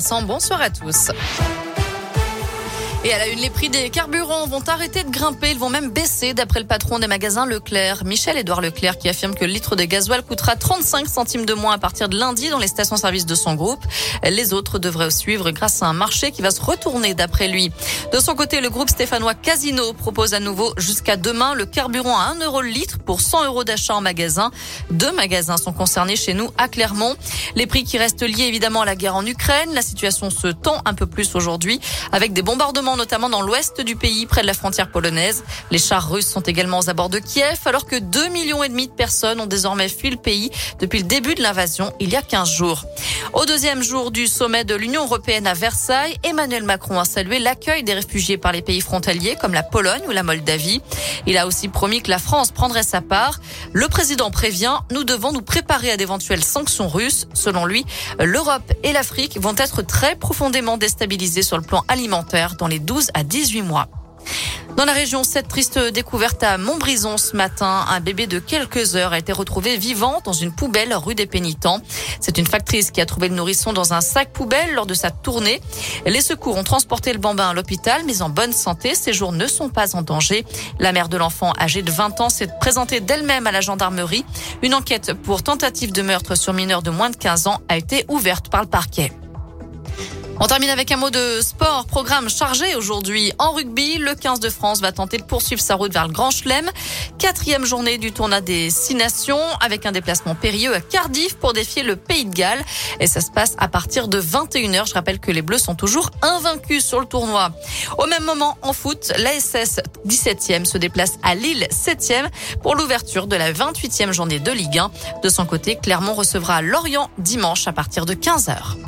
Bonsoir à tous. Et à la une, les prix des carburants vont arrêter de grimper, ils vont même baisser d'après le patron des magasins Leclerc, Michel-Édouard Leclerc, qui affirme que le litre de gasoil coûtera 35 centimes de moins à partir de lundi dans les stations-service de son groupe. Les autres devraient suivre grâce à un marché qui va se retourner d'après lui. De son côté, le groupe stéphanois Casino propose à nouveau jusqu'à demain le carburant à 1 euro le litre pour 100 euros d'achat en magasin. Deux magasins sont concernés chez nous à Clermont. Les prix qui restent liés évidemment à la guerre en Ukraine. La situation se tend un peu plus aujourd'hui avec des bombardements notamment dans l'ouest du pays, près de la frontière polonaise. Les chars russes sont également aux abords de Kiev, alors que 2 millions et demi de personnes ont désormais fui le pays depuis le début de l'invasion, il y a 15 jours. Au deuxième jour du sommet de l'Union européenne à Versailles, Emmanuel Macron a salué l'accueil des réfugiés par les pays frontaliers comme la Pologne ou la Moldavie. Il a aussi promis que la France prendrait sa part. Le président prévient, nous devons nous préparer à d'éventuelles sanctions russes. Selon lui, l'Europe et l'Afrique vont être très profondément déstabilisées sur le plan alimentaire dans les 12 à 18 mois. Dans la région, cette triste découverte à Montbrison ce matin, un bébé de quelques heures a été retrouvé vivant dans une poubelle rue des Pénitents. C'est une factrice qui a trouvé le nourrisson dans un sac poubelle lors de sa tournée. Les secours ont transporté le bambin à l'hôpital, mais en bonne santé. Ses jours ne sont pas en danger. La mère de l'enfant, âgée de 20 ans, s'est présentée d'elle-même à la gendarmerie. Une enquête pour tentative de meurtre sur mineur de moins de 15 ans a été ouverte par le parquet. On termine avec un mot de sport. Programme chargé aujourd'hui en rugby. Le 15 de France va tenter de poursuivre sa route vers le Grand Chelem. Quatrième journée du tournoi des Six Nations avec un déplacement périlleux à Cardiff pour défier le Pays de Galles. Et ça se passe à partir de 21h. Je rappelle que les Bleus sont toujours invaincus sur le tournoi. Au même moment, en foot, l'ASS 17e se déplace à Lille 7e pour l'ouverture de la 28e journée de Ligue 1. De son côté, Clermont recevra Lorient dimanche à partir de 15h.